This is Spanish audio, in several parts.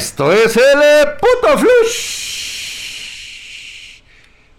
Esto es el eh, puto flush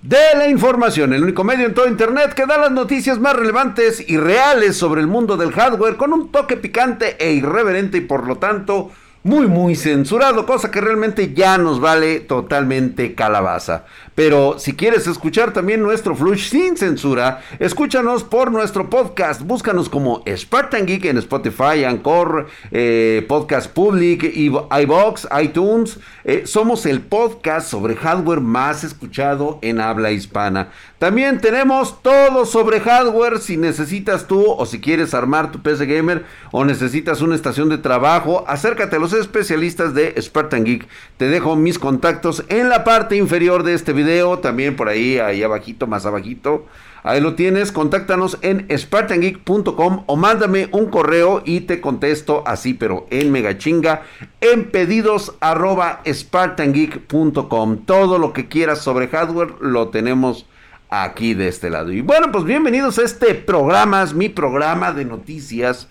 de la información, el único medio en todo internet que da las noticias más relevantes y reales sobre el mundo del hardware con un toque picante e irreverente y por lo tanto muy muy censurado, cosa que realmente ya nos vale totalmente calabaza. Pero si quieres escuchar también nuestro flush sin censura, escúchanos por nuestro podcast. Búscanos como Spartan Geek en Spotify, Anchor, eh, Podcast Public, iBox, iTunes. Eh, somos el podcast sobre hardware más escuchado en habla hispana. También tenemos todo sobre hardware. Si necesitas tú o si quieres armar tu PC Gamer o necesitas una estación de trabajo, acércate a especialistas de Spartan Geek. Te dejo mis contactos en la parte inferior de este video también por ahí, ahí abajito, más abajito. Ahí lo tienes, contáctanos en spartangeek.com o mándame un correo y te contesto así, pero en megachinga, en pedidos arroba spartangeek.com. Todo lo que quieras sobre hardware lo tenemos aquí de este lado. Y bueno, pues bienvenidos a este programa, es mi programa de noticias,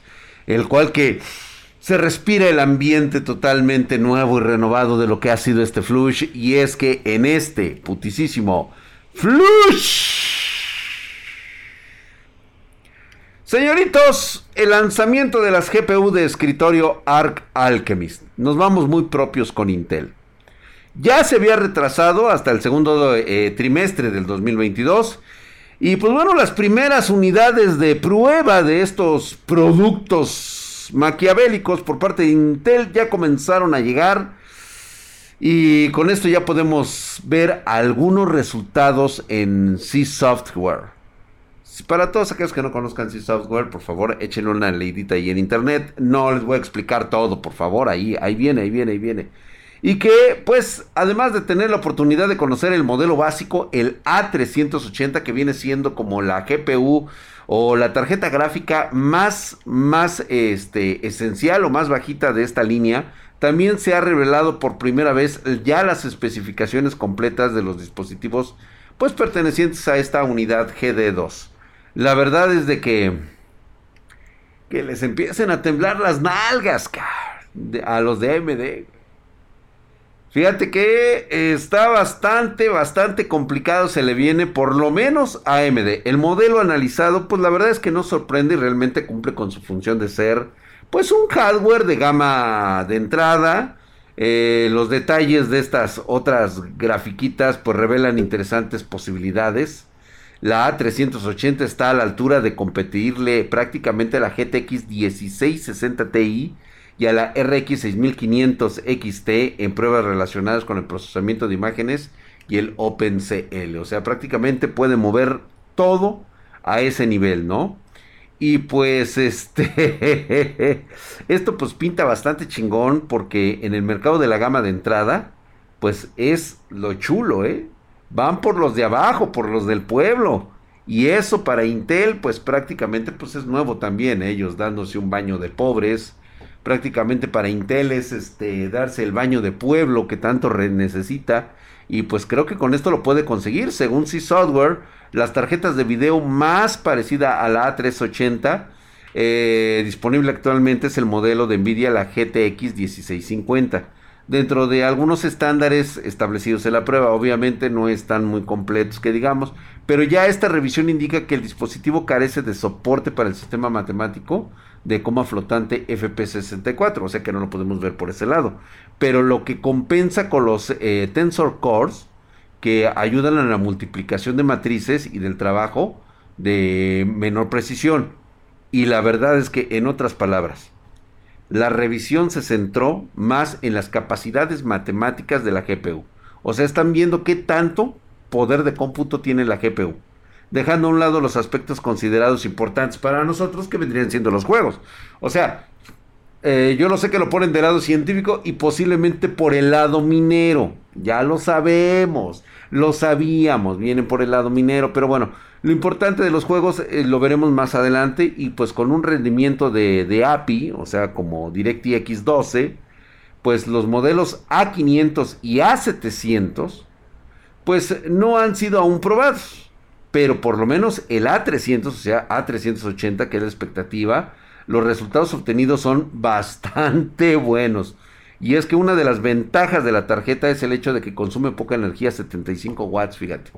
el cual que se respira el ambiente totalmente nuevo y renovado de lo que ha sido este flush. Y es que en este putisísimo flush. Señoritos, el lanzamiento de las GPU de escritorio Arc Alchemist. Nos vamos muy propios con Intel. Ya se había retrasado hasta el segundo eh, trimestre del 2022. Y pues bueno, las primeras unidades de prueba de estos productos maquiavélicos por parte de Intel ya comenzaron a llegar. Y con esto ya podemos ver algunos resultados en C Software. Para todos aquellos que no conozcan C Software, por favor, échenle una leidita ahí en internet. No les voy a explicar todo, por favor. Ahí, ahí viene, ahí viene, ahí viene. Y que, pues, además de tener la oportunidad de conocer el modelo básico, el A380, que viene siendo como la GPU o la tarjeta gráfica más, más este, esencial o más bajita de esta línea, también se ha revelado por primera vez ya las especificaciones completas de los dispositivos pues pertenecientes a esta unidad GD2. La verdad es de que que les empiecen a temblar las nalgas a los de AMD. Fíjate que está bastante, bastante complicado, se le viene por lo menos a AMD. El modelo analizado, pues la verdad es que no sorprende y realmente cumple con su función de ser, pues un hardware de gama de entrada. Eh, los detalles de estas otras grafiquitas, pues revelan interesantes posibilidades. La A380 está a la altura de competirle prácticamente a la GTX 1660 Ti y a la RX 6500 XT en pruebas relacionadas con el procesamiento de imágenes y el OpenCL. O sea, prácticamente puede mover todo a ese nivel, ¿no? Y pues este esto pues pinta bastante chingón porque en el mercado de la gama de entrada pues es lo chulo, ¿eh? Van por los de abajo, por los del pueblo. Y eso para Intel pues prácticamente pues es nuevo también, ellos dándose un baño de pobres, prácticamente para Intel es este, darse el baño de pueblo que tanto necesita. Y pues creo que con esto lo puede conseguir. Según C Software, las tarjetas de video más parecida a la A380 eh, disponible actualmente es el modelo de Nvidia, la GTX 1650. Dentro de algunos estándares establecidos en la prueba, obviamente no están muy completos que digamos, pero ya esta revisión indica que el dispositivo carece de soporte para el sistema matemático de coma flotante FP64, o sea que no lo podemos ver por ese lado. Pero lo que compensa con los eh, Tensor Cores, que ayudan a la multiplicación de matrices y del trabajo de menor precisión. Y la verdad es que, en otras palabras, la revisión se centró más en las capacidades matemáticas de la GPU. O sea, están viendo qué tanto poder de cómputo tiene la GPU dejando a un lado los aspectos considerados importantes para nosotros que vendrían siendo los juegos. O sea, eh, yo lo sé que lo ponen del lado científico y posiblemente por el lado minero. Ya lo sabemos, lo sabíamos, vienen por el lado minero, pero bueno, lo importante de los juegos eh, lo veremos más adelante y pues con un rendimiento de, de API, o sea, como DirectX 12, pues los modelos A500 y A700, pues no han sido aún probados pero por lo menos el A300, o sea, A380, que es la expectativa, los resultados obtenidos son bastante buenos. Y es que una de las ventajas de la tarjeta es el hecho de que consume poca energía, 75 watts, fíjate.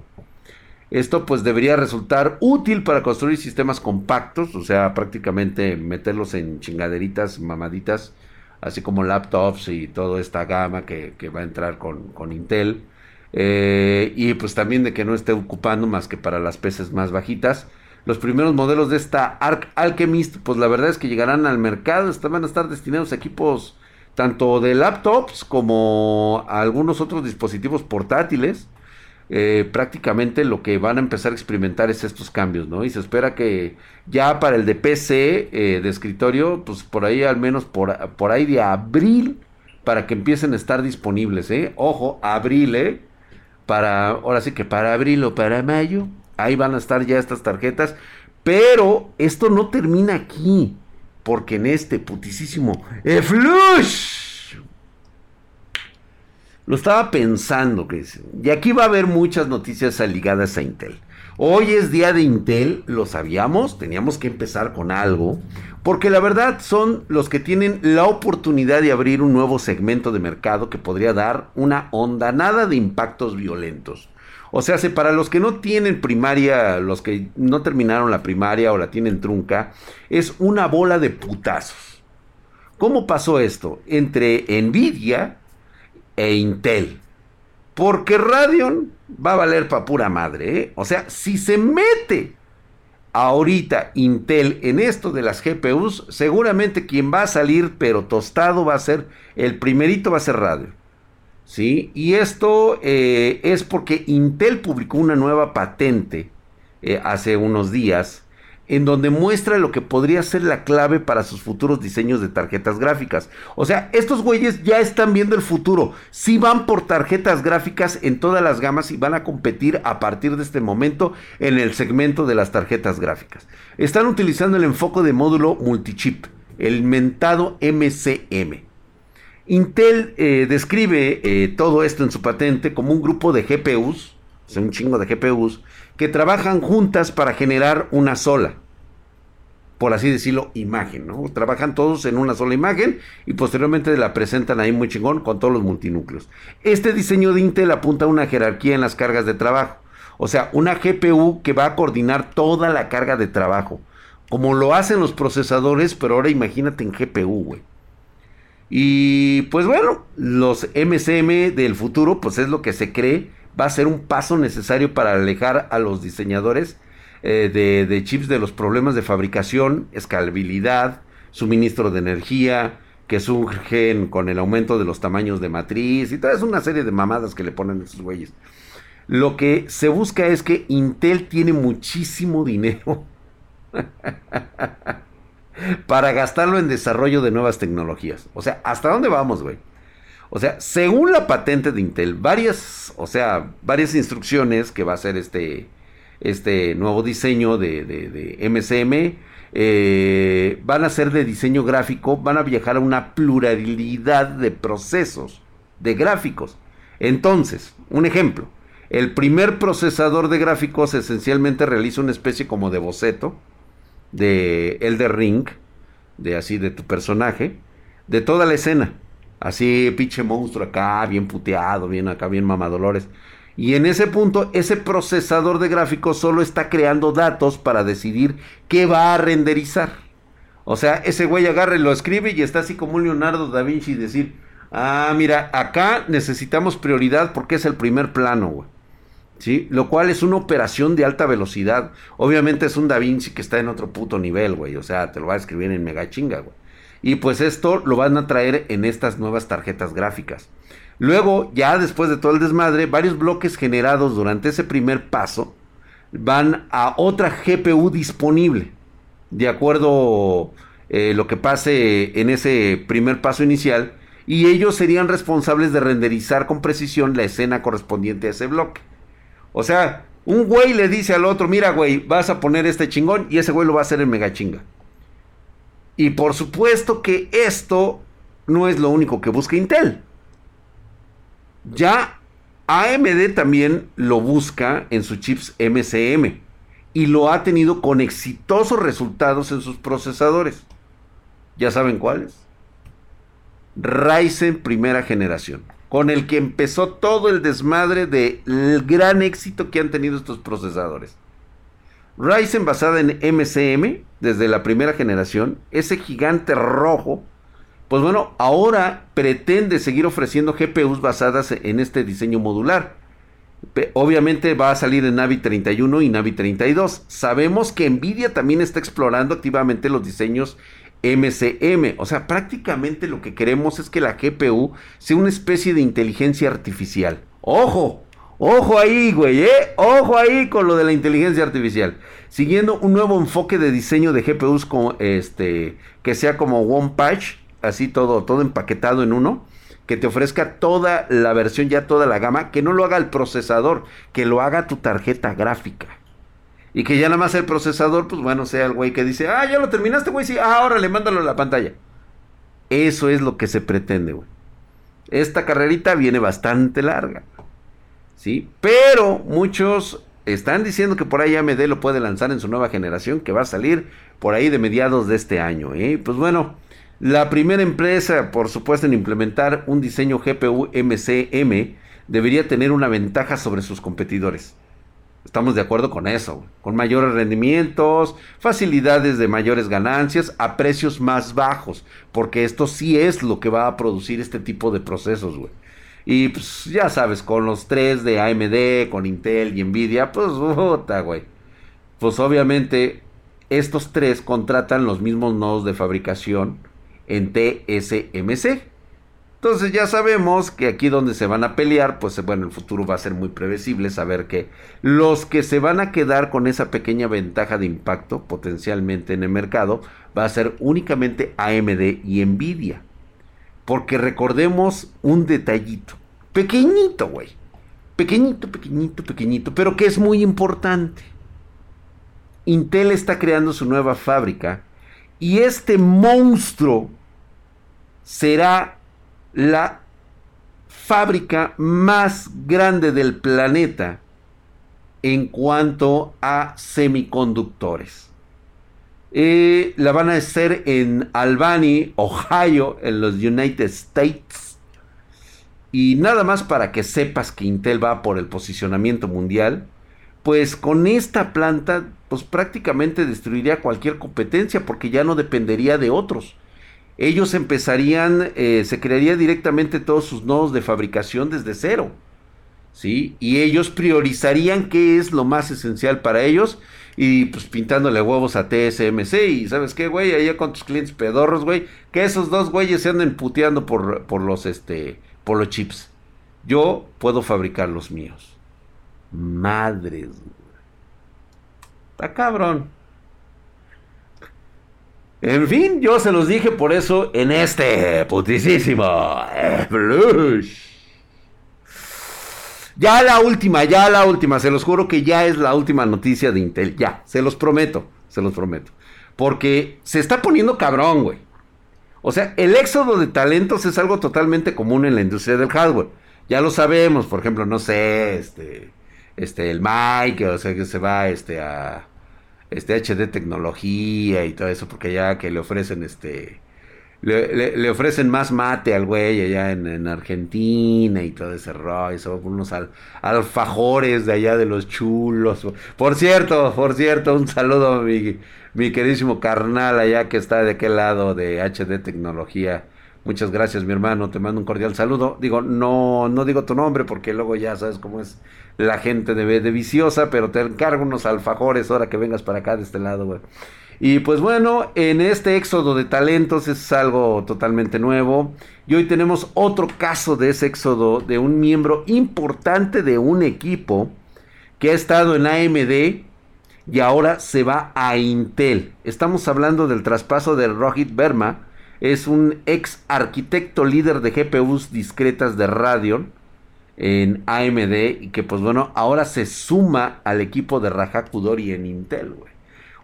Esto pues debería resultar útil para construir sistemas compactos, o sea, prácticamente meterlos en chingaderitas, mamaditas, así como laptops y toda esta gama que, va a entrar con, Intel. Eh, y pues también de que no esté ocupando más que para las peces más bajitas. Los primeros modelos de esta Arc Alchemist, pues la verdad es que llegarán al mercado, van a estar destinados a equipos tanto de laptops como a algunos otros dispositivos portátiles. Eh, prácticamente lo que van a empezar a experimentar es estos cambios, ¿no? Y se espera que ya para el de PC eh, de escritorio, pues por ahí al menos por, por, ahí de abril, para que empiecen a estar disponibles, ¿eh? Ojo, abril, ¿eh? Para, ahora sí que para abril o para mayo, ahí van a estar ya estas tarjetas. Pero esto no termina aquí. Porque en este putisísimo Flush lo estaba pensando, que y aquí va a haber muchas noticias ligadas a Intel. Hoy es día de Intel, lo sabíamos, teníamos que empezar con algo, porque la verdad son los que tienen la oportunidad de abrir un nuevo segmento de mercado que podría dar una onda nada de impactos violentos. O sea, para los que no tienen primaria, los que no terminaron la primaria o la tienen trunca, es una bola de putazos. ¿Cómo pasó esto? Entre Nvidia e Intel. Porque Radeon va a valer para pura madre. ¿eh? O sea, si se mete ahorita Intel en esto de las GPUs, seguramente quien va a salir pero tostado va a ser, el primerito va a ser Radeon. ¿sí? Y esto eh, es porque Intel publicó una nueva patente eh, hace unos días en donde muestra lo que podría ser la clave para sus futuros diseños de tarjetas gráficas. O sea, estos güeyes ya están viendo el futuro. Si van por tarjetas gráficas en todas las gamas y van a competir a partir de este momento en el segmento de las tarjetas gráficas. Están utilizando el enfoque de módulo multichip, el mentado MCM. Intel eh, describe eh, todo esto en su patente como un grupo de GPUs, o sea, un chingo de GPUs, que trabajan juntas para generar una sola, por así decirlo, imagen, ¿no? Trabajan todos en una sola imagen y posteriormente la presentan ahí muy chingón con todos los multinúcleos. Este diseño de Intel apunta a una jerarquía en las cargas de trabajo, o sea, una GPU que va a coordinar toda la carga de trabajo, como lo hacen los procesadores, pero ahora imagínate en GPU, güey. Y pues bueno, los MCM del futuro, pues es lo que se cree, va a ser un paso necesario para alejar a los diseñadores eh, de, chips de los problemas de fabricación, escalabilidad, suministro de energía, que surgen con el aumento de los tamaños de matriz y toda es una serie de mamadas que le ponen esos güeyes. Lo que se busca es que Intel tiene muchísimo dinero. para gastarlo en desarrollo de nuevas tecnologías. O sea, ¿hasta dónde vamos, güey? O sea, según la patente de Intel, varias, o sea, varias instrucciones que va a ser este, este nuevo diseño de, de, MCM, eh, van a ser de diseño gráfico, van a viajar a una pluralidad de procesos, de gráficos. Entonces, un ejemplo, el primer procesador de gráficos esencialmente realiza una especie como de boceto, de Elder Ring, de así de tu personaje, de toda la escena. Así, pinche monstruo acá, bien puteado, bien acá, bien mamadolores. Y en ese punto, ese procesador de gráficos solo está creando datos para decidir qué va a renderizar. O sea, ese güey agarra y lo escribe y está así como un Leonardo da Vinci y decir, ah, mira, acá necesitamos prioridad porque es el primer plano, güey. ¿sí? Lo cual es una operación de alta velocidad. Obviamente es un Da Vinci que está en otro puto nivel, güey. O sea, te lo va a escribir en mega chinga, güey. Y pues esto lo van a traer en estas nuevas tarjetas gráficas. Luego, ya después de todo el desmadre, varios bloques generados durante ese primer paso van a otra GPU disponible. De acuerdo eh, lo que pase en ese primer paso inicial. Y ellos serían responsables de renderizar con precisión la escena correspondiente a ese bloque. O sea, un güey le dice al otro, mira, güey, vas a poner este chingón y ese güey lo va a hacer en mega chinga. Y por supuesto que esto no es lo único que busca Intel. Ya AMD también lo busca en sus chips MCM y lo ha tenido con exitosos resultados en sus procesadores. ¿Ya saben cuáles? Ryzen primera generación, con el que empezó todo el desmadre del gran éxito que han tenido estos procesadores. Ryzen basada en MCM desde la primera generación, ese gigante rojo, pues bueno, ahora pretende seguir ofreciendo GPUs basadas en este diseño modular. Obviamente va a salir en Navi 31 y Navi 32. Sabemos que Nvidia también está explorando activamente los diseños MCM. O sea, prácticamente lo que queremos es que la GPU sea una especie de inteligencia artificial. ¡Ojo! Ojo ahí, güey, ¿eh? Ojo ahí con lo de la inteligencia artificial. Siguiendo un nuevo enfoque de diseño de GPUs este, que sea como One Patch, así todo, todo empaquetado en uno que te ofrezca toda la versión, ya toda la gama, que no lo haga el procesador, que lo haga tu tarjeta gráfica. Y que ya nada más el procesador, pues bueno, sea el güey que dice, ah, ya lo terminaste, güey, sí, ah, ahora le mándalo a la pantalla. Eso es lo que se pretende, güey. Esta carrerita viene bastante larga. ¿Sí? Pero muchos están diciendo que por ahí AMD lo puede lanzar en su nueva generación, que va a salir por ahí de mediados de este año. ¿eh? Pues bueno, la primera empresa, por supuesto, en implementar un diseño GPU MCM debería tener una ventaja sobre sus competidores. Estamos de acuerdo con eso, con mayores rendimientos, facilidades de mayores ganancias a precios más bajos, porque esto sí es lo que va a producir este tipo de procesos, güey. Y pues ya sabes, con los tres de AMD, con Intel y Nvidia, pues puta, güey. Pues obviamente estos tres contratan los mismos nodos de fabricación en TSMC. Entonces ya sabemos que aquí donde se van a pelear, pues bueno, el futuro va a ser muy previsible saber que los que se van a quedar con esa pequeña ventaja de impacto potencialmente en el mercado va a ser únicamente AMD y Nvidia. Porque recordemos un detallito, pequeñito, güey. Pequeñito, pequeñito, pequeñito, pero que es muy importante. Intel está creando su nueva fábrica y este monstruo será la fábrica más grande del planeta en cuanto a semiconductores. Eh, la van a hacer en Albany, Ohio, en los United States. Y nada más para que sepas que Intel va por el posicionamiento mundial, pues con esta planta pues prácticamente destruiría cualquier competencia porque ya no dependería de otros. Ellos empezarían, eh, se crearía directamente todos sus nodos de fabricación desde cero. ¿Sí? Y ellos priorizarían qué es lo más esencial para ellos y pues pintándole huevos a TSMC y sabes qué, güey, allá con tus clientes pedorros, güey, que esos dos güeyes se anden puteando por, por los, este, por los chips. Yo puedo fabricar los míos. Madres, Está cabrón. En fin, yo se los dije por eso en este putisísimo Ya la última, ya la última, se los juro que ya es la última noticia de Intel, ya, se los prometo, se los prometo. Porque se está poniendo cabrón, güey. O sea, el éxodo de talentos es algo totalmente común en la industria del hardware. Ya lo sabemos, por ejemplo, no sé, este, este, el Mike, o sea, que se va, este, a, este HD tecnología y todo eso, porque ya que le ofrecen este le, ofrecen más mate al güey allá en, Argentina y todo ese rollo, son unos alfajores de allá de los chulos. Por cierto, por cierto, un saludo a mi, mi queridísimo carnal allá que está de aquel lado de HD Tecnología. Muchas gracias, mi hermano. Te mando un cordial saludo. Digo, no, no digo tu nombre porque luego ya sabes cómo es la gente de, de viciosa, pero te encargo unos alfajores ahora que vengas para acá de este lado, güey. Y pues bueno, en este éxodo de talentos es algo totalmente nuevo. Y hoy tenemos otro caso de ese éxodo de un miembro importante de un equipo que ha estado en AMD y ahora se va a Intel. Estamos hablando del traspaso de Rohit Verma es un ex arquitecto líder de GPUs discretas de Radeon en AMD y que pues bueno, ahora se suma al equipo de Raja Kudori en Intel, güey.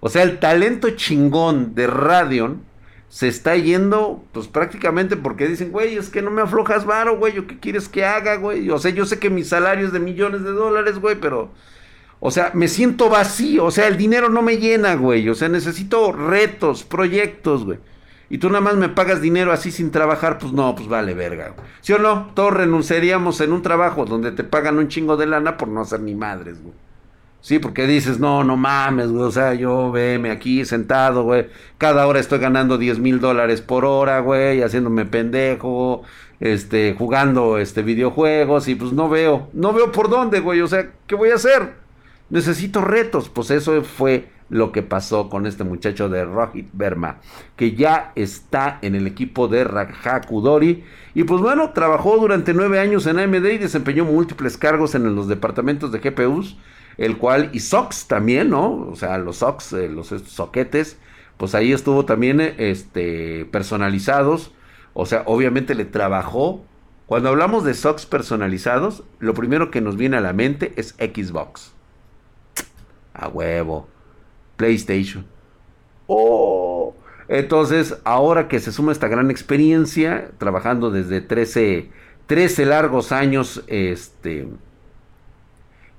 O sea, el talento chingón de Radeon se está yendo pues prácticamente porque dicen, güey, es que no me aflojas varo, güey, ¿qué quieres que haga, güey? O sea, yo sé que mi salario es de millones de dólares, güey, pero... O sea, me siento vacío, o sea, el dinero no me llena, güey. O sea, necesito retos, proyectos, güey. Y tú nada más me pagas dinero así sin trabajar, pues no, pues vale verga. ¿Sí o no? Todos renunciaríamos en un trabajo donde te pagan un chingo de lana por no hacer ni madres, güey. Sí, porque dices, no, no mames, güey, o sea, yo veme aquí sentado, güey, cada hora estoy ganando 10 mil dólares por hora, güey, haciéndome pendejo, este, jugando, este, videojuegos, y pues no veo, no veo por dónde, güey, o sea, ¿qué voy a hacer? Necesito retos, pues eso fue lo que pasó con este muchacho de Rohit Verma, que ya está en el equipo de Rajak Y pues bueno, trabajó durante nueve años en AMD y desempeñó múltiples cargos en los departamentos de GPUs el cual, y SOX también, ¿no? O sea, los SOX, eh, los soquetes, pues ahí estuvo también este, personalizados, o sea, obviamente le trabajó. Cuando hablamos de SOX personalizados, lo primero que nos viene a la mente es Xbox. A huevo. PlayStation. Oh. Entonces, ahora que se suma esta gran experiencia, trabajando desde 13, 13 largos años, este,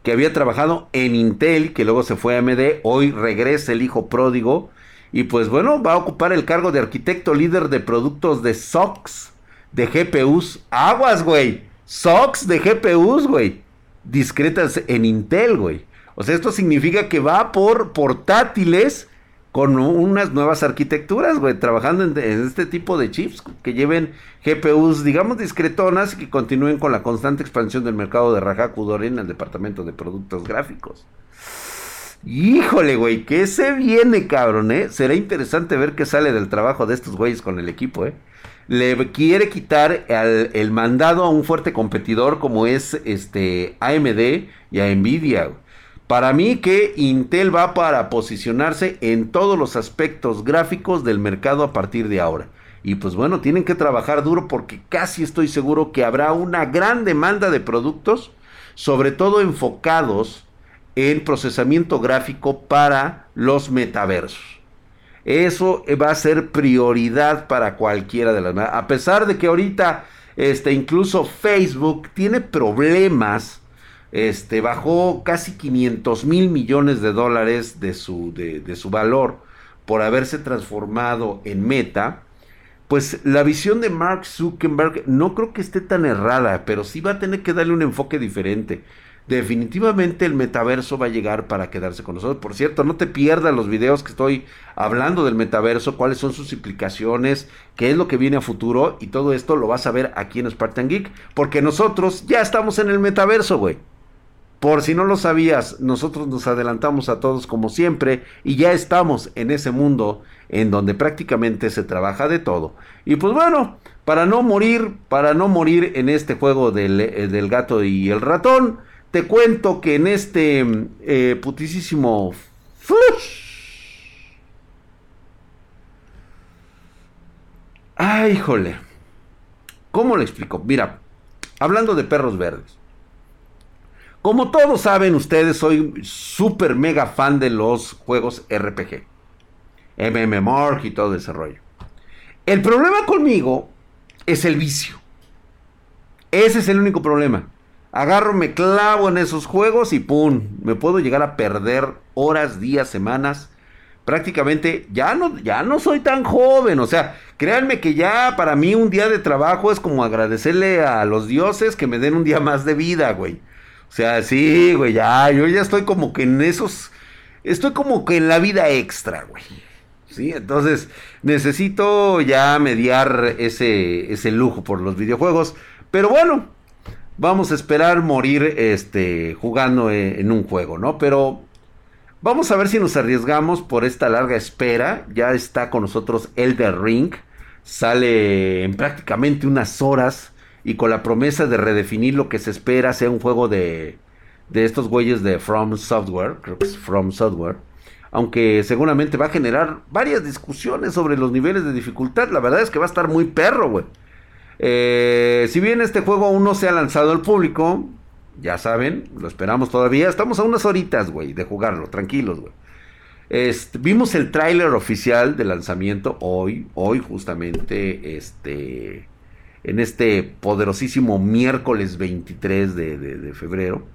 que había trabajado en Intel, que luego se fue a AMD, hoy regresa el hijo pródigo y pues bueno, va a ocupar el cargo de arquitecto líder de productos de SOX, de GPUs. Aguas, güey. SOX de GPUs, güey. Discretas en Intel, güey. O sea, esto significa que va por portátiles con unas nuevas arquitecturas, güey, trabajando en, este tipo de chips que lleven GPUs, digamos, discretonas y que continúen con la constante expansión del mercado de Rajakudori en el departamento de productos gráficos. Híjole, güey, ¿qué se viene, cabrón, eh? Será interesante ver qué sale del trabajo de estos güeyes con el equipo, eh. Le quiere quitar el mandado a un fuerte competidor como es este AMD y a Nvidia, güey. Para mí que Intel va para posicionarse en todos los aspectos gráficos del mercado a partir de ahora. Y pues bueno, tienen que trabajar duro porque casi estoy seguro que habrá una gran demanda de productos, sobre todo enfocados en procesamiento gráfico para los metaversos. Eso va a ser prioridad para cualquiera de las... A pesar de que ahorita este, incluso Facebook tiene problemas este, bajó casi 500 mil millones de dólares de su, de, su valor por haberse transformado en meta, pues la visión de Mark Zuckerberg no creo que esté tan errada, pero sí va a tener que darle un enfoque diferente. Definitivamente el metaverso va a llegar para quedarse con nosotros. Por cierto, no te pierdas los videos que estoy hablando del metaverso, cuáles son sus implicaciones, qué es lo que viene a futuro y todo esto lo vas a ver aquí en Spartan Geek, porque nosotros ya estamos en el metaverso, güey. Por si no lo sabías, nosotros nos adelantamos a todos como siempre y ya estamos en ese mundo en donde prácticamente se trabaja de todo. Y pues bueno, para no morir, para no morir en este juego del, eh, gato y el ratón, te cuento que en este eh, putisísimo... Ay, híjole. ¿Cómo le explico? Mira, hablando de perros verdes. Como todos saben ustedes, soy súper mega fan de los juegos RPG. MMORG y todo ese rollo. El problema conmigo es el vicio. Ese es el único problema. Agarro, me clavo en esos juegos y ¡pum! Me puedo llegar a perder horas, días, semanas. Prácticamente ya no, ya no soy tan joven. O sea, créanme que ya para mí un día de trabajo es como agradecerle a los dioses que me den un día más de vida, güey. O sea, sí, güey, ya, yo ya estoy como que en esos, estoy como que en la vida extra, güey. Sí, entonces necesito ya mediar ese, ese lujo por los videojuegos. Pero bueno, vamos a esperar morir este, jugando e, en un juego, ¿no? Pero vamos a ver si nos arriesgamos por esta larga espera. Ya está con nosotros Elder Ring. Sale en prácticamente unas horas y con la promesa de redefinir lo que se espera sea un juego de, de estos güeyes de From Software, creo que es From Software, aunque seguramente va a generar varias discusiones sobre los niveles de dificultad, la verdad es que va a estar muy perro, güey. Eh, si bien este juego aún no se ha lanzado al público, ya saben, lo esperamos todavía, estamos a unas horitas, güey, de jugarlo, tranquilos, güey. vimos el tráiler oficial de lanzamiento hoy, hoy justamente, este, en este poderosísimo miércoles 23 de, febrero.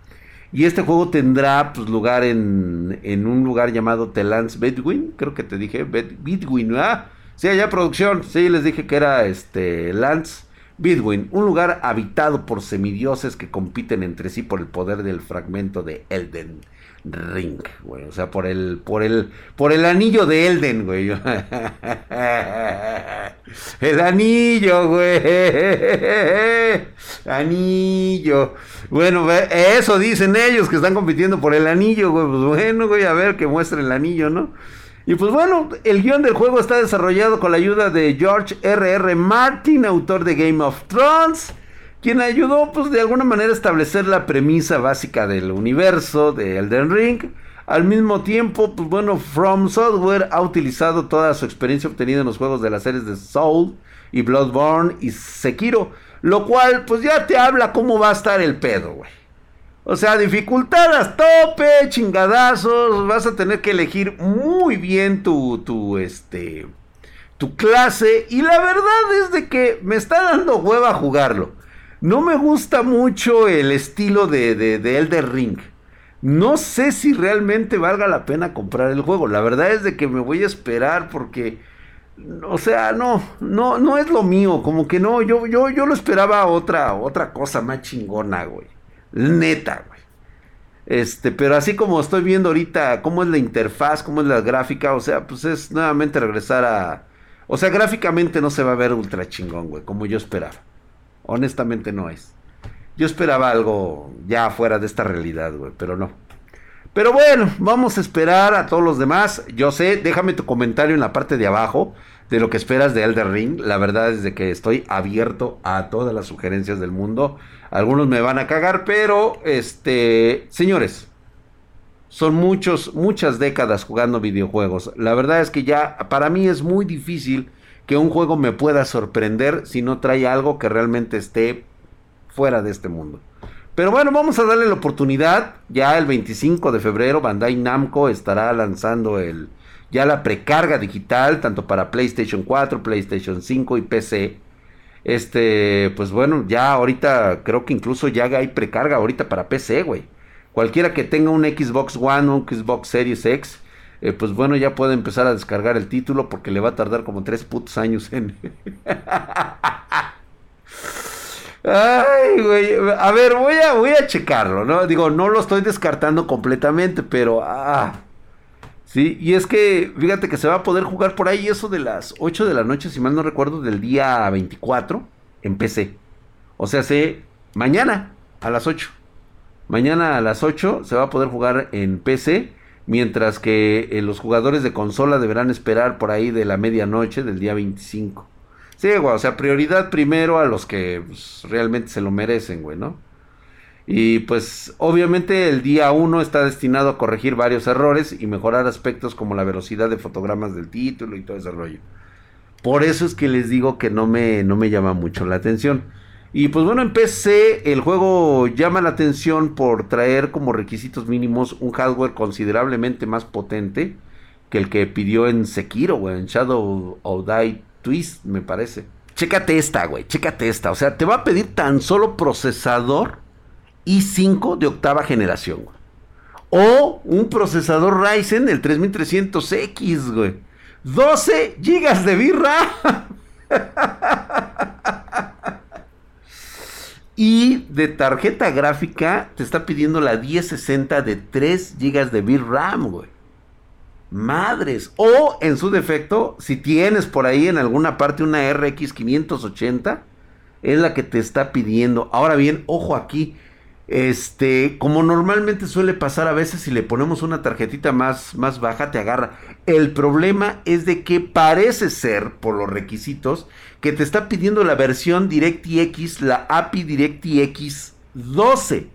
Y este juego tendrá pues, lugar en, en un lugar llamado Telans Bedwin, creo que te dije, Bedwin, ah, Sí, allá producción. Sí, les dije que era este Lance Bidwin, un lugar habitado por semidioses que compiten entre sí por el poder del fragmento de Elden Ring, güey. O sea, por el, por el, por el anillo de Elden, güey. El anillo, güey. Anillo. Bueno, eso dicen ellos que están compitiendo por el anillo, güey. Pues bueno, güey, a ver que muestren el anillo, ¿no? Y pues bueno, el guion del juego está desarrollado con la ayuda de George R.R. R. Martin, autor de Game of Thrones, quien ayudó pues de alguna manera a establecer la premisa básica del universo de Elden Ring. Al mismo tiempo, pues bueno, From Software ha utilizado toda su experiencia obtenida en los juegos de las series de Soul y Bloodborne y Sekiro, lo cual pues ya te habla cómo va a estar el pedo, güey. O sea, dificultad tope, chingadazos. Vas a tener que elegir muy bien tu, tu, este, tu clase. Y la verdad es de que me está dando hueva jugarlo. No me gusta mucho el estilo de, de, de Elder Ring. No sé si realmente valga la pena comprar el juego. La verdad es de que me voy a esperar porque, o sea, no, no, no es lo mío. Como que no, yo, yo, yo lo esperaba otra, otra cosa más chingona, güey. Neta, güey. Este, pero así como estoy viendo ahorita cómo es la interfaz, cómo es la gráfica, o sea, pues es nuevamente regresar a... O sea, gráficamente no se va a ver ultra chingón, güey, como yo esperaba. Honestamente no es. Yo esperaba algo ya fuera de esta realidad, güey, pero no. Pero bueno, vamos a esperar a todos los demás. Yo sé, déjame tu comentario en la parte de abajo de lo que esperas de Elder Ring. La verdad es de que estoy abierto a todas las sugerencias del mundo. Algunos me van a cagar, pero este, señores, son muchos, muchas décadas jugando videojuegos. La verdad es que ya para mí es muy difícil que un juego me pueda sorprender si no trae algo que realmente esté fuera de este mundo. Pero bueno, vamos a darle la oportunidad. Ya el 25 de febrero Bandai Namco estará lanzando el ya la precarga digital tanto para PlayStation 4, PlayStation 5 y PC. Este, pues bueno, ya ahorita creo que incluso ya hay precarga ahorita para PC, güey. Cualquiera que tenga un Xbox One o un Xbox Series X, eh, pues bueno, ya puede empezar a descargar el título porque le va a tardar como tres putos años en... Ay, güey. A ver, voy a, voy a checarlo, ¿no? Digo, no lo estoy descartando completamente, pero... Ah, Sí, y es que fíjate que se va a poder jugar por ahí eso de las 8 de la noche, si mal no recuerdo, del día 24 en PC. O sea, se mañana a las 8. Mañana a las 8 se va a poder jugar en PC, mientras que eh, los jugadores de consola deberán esperar por ahí de la medianoche del día 25. O sea, prioridad primero a los que pues, realmente se lo merecen, güey, ¿no? Y pues obviamente el día 1 está destinado a corregir varios errores y mejorar aspectos como la velocidad de fotogramas del título y todo ese rollo. Por eso es que les digo que no me, no me llama mucho la atención. Y pues bueno, en PC el juego llama la atención por traer como requisitos mínimos un hardware considerablemente más potente que el que pidió en Sekiro, güey, en Shadow of Die Twist, me parece. Chécate esta, güey, chécate esta. O sea, te va a pedir tan solo procesador i5 de octava generación. O un procesador Ryzen, el 3300X, güey. 12 GB de birra. y de tarjeta gráfica te está pidiendo la 1060 de 3 GB de VRAM, güey. Madres. O en su defecto, si tienes por ahí en alguna parte una RX 580, es la que te está pidiendo. Ahora bien, ojo aquí. Este, como normalmente suele pasar a veces si le ponemos una tarjetita más, más baja, te agarra. El problema es de que parece ser, por los requisitos, que te está pidiendo la versión DirectX, la API DirectX 12.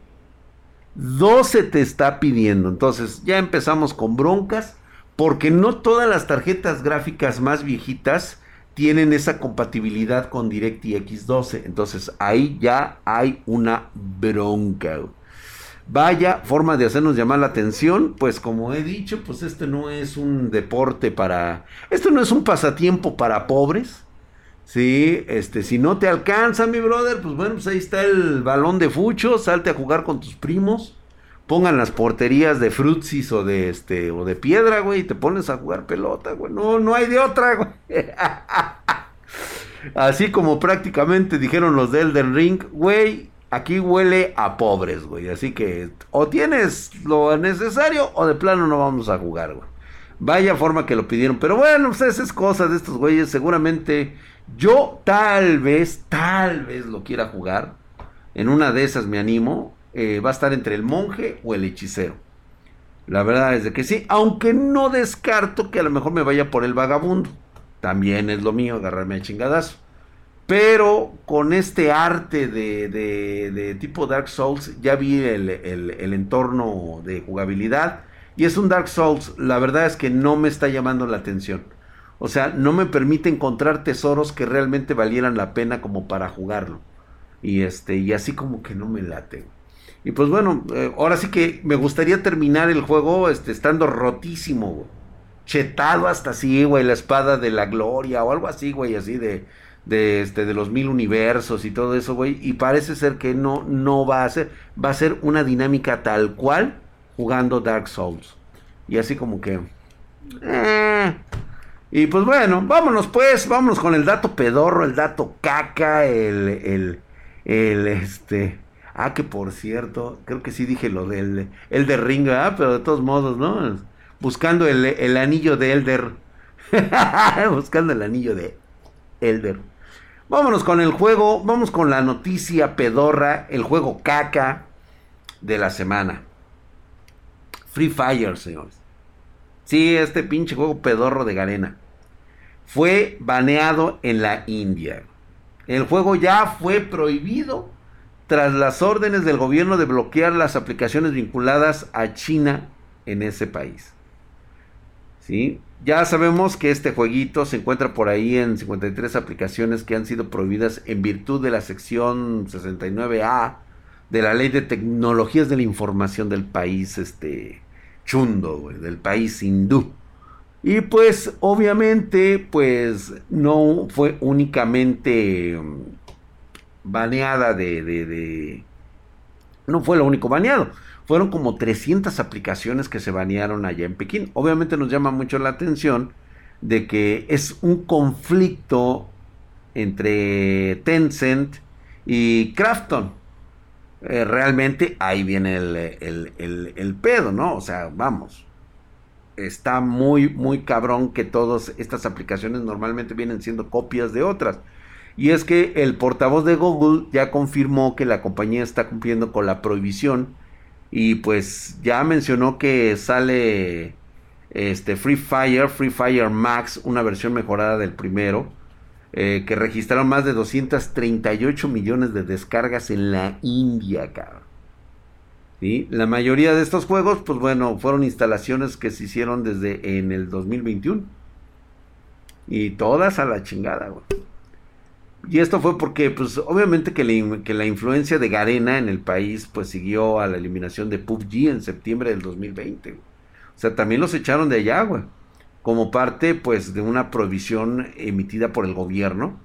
12 te está pidiendo. Entonces ya empezamos con broncas, porque no todas las tarjetas gráficas más viejitas tienen esa compatibilidad con DirectX 12. Entonces ahí ya hay una bronca. Vaya forma de hacernos llamar la atención, pues como he dicho, pues este no es un deporte para, esto no es un pasatiempo para pobres. Sí, este, si no te alcanza, mi brother, pues bueno, pues ahí está el balón de fucho, salte a jugar con tus primos, pongan las porterías de frutsis o de este o de piedra, güey, y te pones a jugar pelota, güey. No, no hay de otra, güey. Así como prácticamente dijeron los de Elden Ring, güey, aquí huele a pobres, güey. Así que o tienes lo necesario o de plano no vamos a jugar, güey. Vaya forma que lo pidieron. Pero bueno, pues es cosa de estos güeyes. Seguramente yo tal vez, tal vez lo quiera jugar. En una de esas me animo. Eh, va a estar entre el monje o el hechicero. La verdad es de que sí. Aunque no descarto que a lo mejor me vaya por el vagabundo. También es lo mío, agarrarme a chingadazo. Pero con este arte de, de, tipo Dark Souls, ya vi el, el, entorno de jugabilidad. Y es un Dark Souls, la verdad es que no me está llamando la atención. O sea, no me permite encontrar tesoros que realmente valieran la pena como para jugarlo. Y este, y así como que no me late. Y pues bueno, eh, ahora sí que me gustaría terminar el juego este, estando rotísimo, Chetado hasta así, güey, la espada de la gloria o algo así, güey, así de, de, este, de los mil universos y todo eso, güey. Y parece ser que no, no va a ser, va a ser una dinámica tal cual jugando Dark Souls. Y así como que... Eh. Y pues bueno, vámonos pues, vámonos con el dato pedorro, el dato caca, el, el, este... Ah, que por cierto, creo que sí dije lo del el de Ringa, ah, pero de todos modos, ¿no? Buscando el, el anillo de Elder. Buscando el anillo de Elder. Vámonos con el juego, vamos con la noticia pedorra, el juego caca de la semana. Free Fire, señores. Sí, este pinche juego pedorro de Garena. Fue baneado en la India. El juego ya fue prohibido tras las órdenes del gobierno de bloquear las aplicaciones vinculadas a China en ese país. ¿Sí? Ya sabemos que este jueguito se encuentra por ahí en 53 aplicaciones que han sido prohibidas en virtud de la sección 69A de la Ley de Tecnologías de la Información del país este chundo, del país hindú. Y pues obviamente pues no fue únicamente mm, baneada de, de, no fue lo único baneado fueron como 300 aplicaciones que se banearon allá en Pekín. Obviamente nos llama mucho la atención de que es un conflicto entre Tencent y Krafton. Eh, realmente ahí viene el, el, pedo, ¿no? O sea, vamos. Está muy, muy cabrón que todas estas aplicaciones normalmente vienen siendo copias de otras. Y es que el portavoz de Google ya confirmó que la compañía está cumpliendo con la prohibición y pues ya mencionó que sale este Free Fire, Free Fire Max, una versión mejorada del primero, eh, que registraron más de 238 millones de descargas en la India, cabrón. ¿Sí? La mayoría de estos juegos, pues bueno, fueron instalaciones que se hicieron desde en el 2021. Y todas a la chingada, güey. Y esto fue porque, pues, obviamente que, la influencia de Garena en el país, pues, siguió a la eliminación de PUBG en septiembre del 2020. O sea, también los echaron de allá, güey. Como parte, pues, de una prohibición emitida por el gobierno.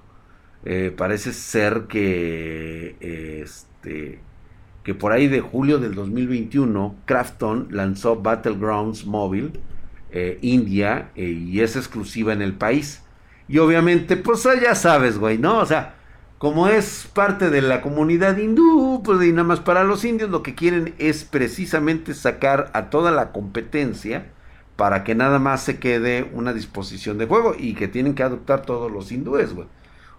Eh, parece ser que, este, que por ahí de julio del 2021, Krafton lanzó Battlegrounds Mobile eh, India eh, y es exclusiva en el país. Y obviamente, pues ya sabes, güey, ¿no? O sea, como es parte de la comunidad hindú, pues y nada más para los indios lo que quieren es precisamente sacar a toda la competencia para que nada más se quede una disposición de juego y que tienen que adoptar todos los hindúes, güey.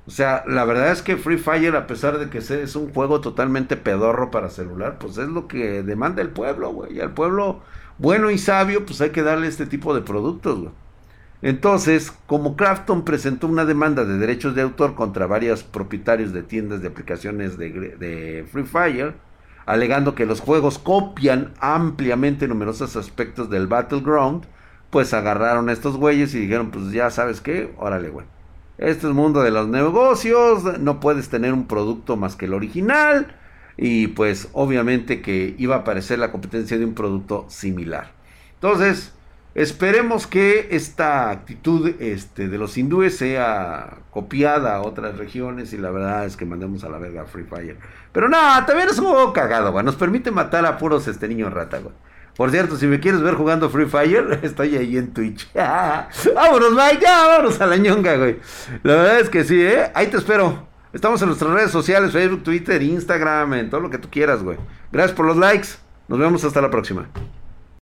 O sea, la verdad es que Free Fire, a pesar de que es un juego totalmente pedorro para celular, pues es lo que demanda el pueblo, güey. Y al pueblo bueno y sabio, pues hay que darle este tipo de productos, güey. Entonces, como Crafton presentó una demanda de derechos de autor contra varios propietarios de tiendas de aplicaciones de, Free Fire, alegando que los juegos copian ampliamente numerosos aspectos del Battleground, pues agarraron a estos güeyes y dijeron, pues ya sabes qué, órale, güey. Este es el mundo de los negocios, no puedes tener un producto más que el original. Y pues obviamente que iba a aparecer la competencia de un producto similar. Entonces, Esperemos que esta actitud este, de los hindúes sea copiada a otras regiones y la verdad es que mandemos a la verga Free Fire. Pero no, también es un juego cagado, güey. Nos permite matar a puros este niño rata, güey. Por cierto, si me quieres ver jugando Free Fire, estoy ahí en Twitch. vámonos, Mike, ya, vámonos a la ñonga, güey. La verdad es que sí, ¿eh? Ahí te espero. Estamos en nuestras redes sociales, Facebook, Twitter, Instagram, en todo lo que tú quieras, güey. Gracias por los likes. Nos vemos hasta la próxima.